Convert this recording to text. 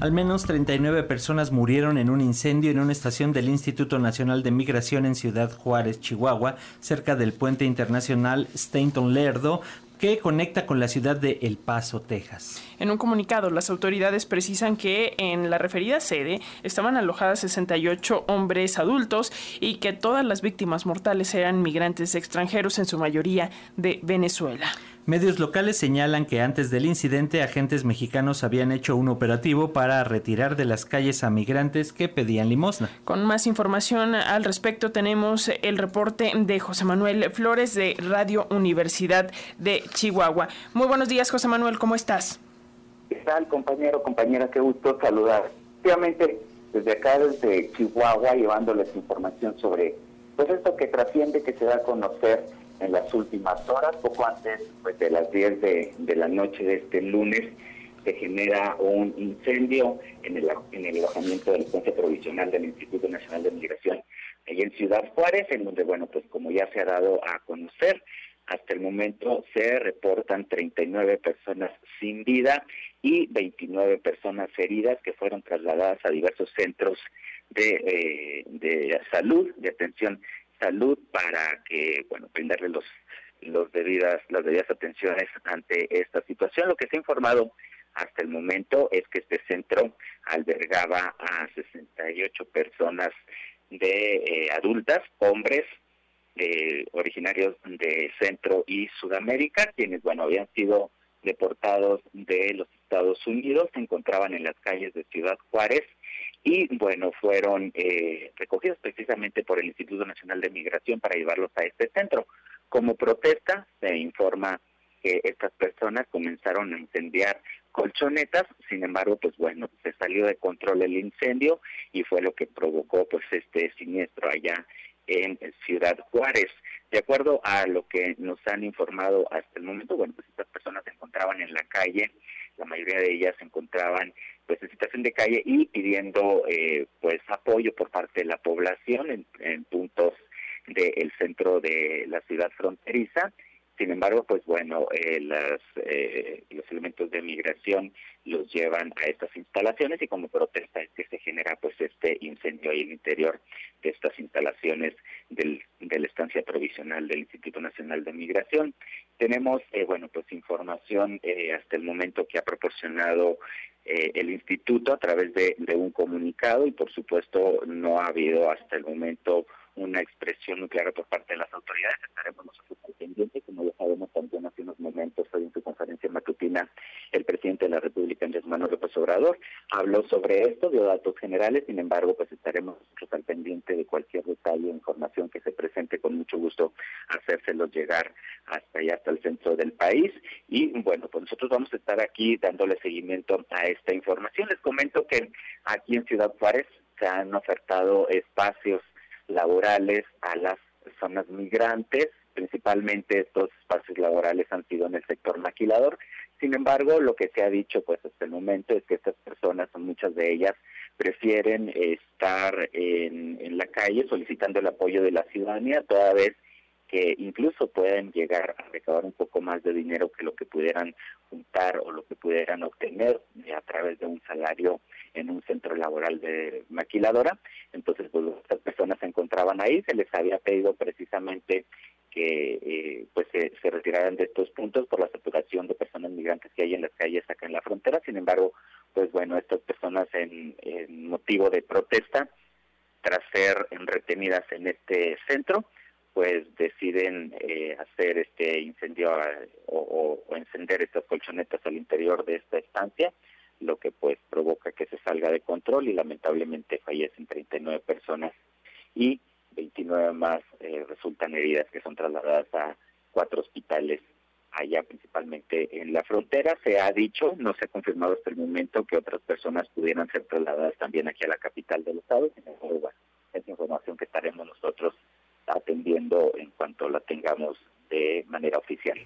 Al menos 39 personas murieron en un incendio en una estación del Instituto Nacional de Migración en Ciudad Juárez, Chihuahua, cerca del puente internacional Stainton Lerdo, que conecta con la ciudad de El Paso, Texas. En un comunicado, las autoridades precisan que en la referida sede estaban alojadas 68 hombres adultos y que todas las víctimas mortales eran migrantes extranjeros, en su mayoría de Venezuela. Medios locales señalan que antes del incidente agentes mexicanos habían hecho un operativo para retirar de las calles a migrantes que pedían limosna. Con más información al respecto tenemos el reporte de José Manuel Flores de Radio Universidad de Chihuahua. Muy buenos días José Manuel, ¿cómo estás? ¿Qué tal compañero, compañera? Qué gusto saludar. Efectivamente, desde acá, desde Chihuahua, llevándoles información sobre pues esto que trasciende, que se da a conocer en las últimas horas, poco antes pues, de las 10 de, la noche de este lunes, se genera un incendio en el, en el alojamiento de la estancia provisional del Instituto Nacional de Migración, ahí en Ciudad Juárez, en donde, bueno, pues como ya se ha dado a conocer, hasta el momento se reportan 39 personas sin vida y 29 personas heridas que fueron trasladadas a diversos centros de, eh, de salud, de atención salud para que, bueno, brindarle los, los debidas, las debidas atenciones ante esta situación. Lo que se ha informado hasta el momento es que este centro albergaba a 68 personas de eh, adultas, hombres, eh, originarios de Centro y Sudamérica, quienes, bueno, habían sido deportados de los Estados Unidos, se encontraban en las calles de Ciudad Juárez y bueno, fueron eh, recogidos precisamente por el Instituto Nacional de Migración para llevarlos a este centro. Como protesta, se informa que estas personas comenzaron a incendiar colchonetas, sin embargo, pues bueno, se salió de control el incendio y fue lo que provocó pues este siniestro allá en Ciudad Juárez. De acuerdo a lo que nos han informado hasta el momento, bueno, pues estas personas se encontraban en la calle, la mayoría de ellas se encontraban en situación de calle y pidiendo eh, pues apoyo por parte de la población en, puntos del centro de la ciudad fronteriza. Sin embargo, pues bueno, eh, las, eh, los elementos de migración los llevan a estas instalaciones y como protesta es que se genera pues este incendio ahí en el interior de estas instalaciones del, de la estancia provisional del Instituto Nacional de Migración. Tenemos, eh, bueno, pues información eh, hasta el momento que ha proporcionado eh, el instituto a través de, un comunicado y por supuesto no ha habido hasta el momento una expresión muy clara por parte de las autoridades. Estaremos nosotros al pendiente, como ya sabemos también Manuel López Obrador, habló sobre esto, dio datos generales, sin embargo, pues estaremos nosotros al pendiente de cualquier detalle o información que se presente, con mucho gusto hacérselos llegar hasta allá, hasta el centro del país. Y bueno, pues nosotros vamos a estar aquí dándole seguimiento a esta información. Les comento que aquí en Ciudad Juárez se han ofertado espacios laborales a las personas migrantes, principalmente estos espacios laborales han sido en el sector maquilador. Sin embargo, lo que se ha dicho pues hasta el momento es que estas personas, muchas de ellas, prefieren estar en, la calle solicitando el apoyo de la ciudadanía, toda vez que incluso pueden llegar a recabar un poco más de dinero que lo que pudieran juntar o lo que pudieran obtener a través de un salario en un centro laboral de maquiladora. Entonces, pues estas personas se encontraban ahí, se les había pedido precisamente que eh, pues se, retiraran de estos puntos por la saturación de personas migrantes que hay en las calles acá en la frontera. Sin embargo, pues bueno, estas personas en, motivo de protesta, tras ser retenidas en este centro, pues deciden eh, hacer este incendio o, o, encender estas colchonetas al interior de esta estancia, lo que pues provoca que se salga de control y lamentablemente fallecen 39 personas y 29 más eh, resultan heridas que son trasladadas a cuatro hospitales allá principalmente en la frontera. Se ha dicho, no se ha confirmado hasta el momento que otras personas pudieran ser trasladadas también aquí a la capital del estado. es información que estaremos nosotros atendiendo en cuanto la tengamos de manera oficial.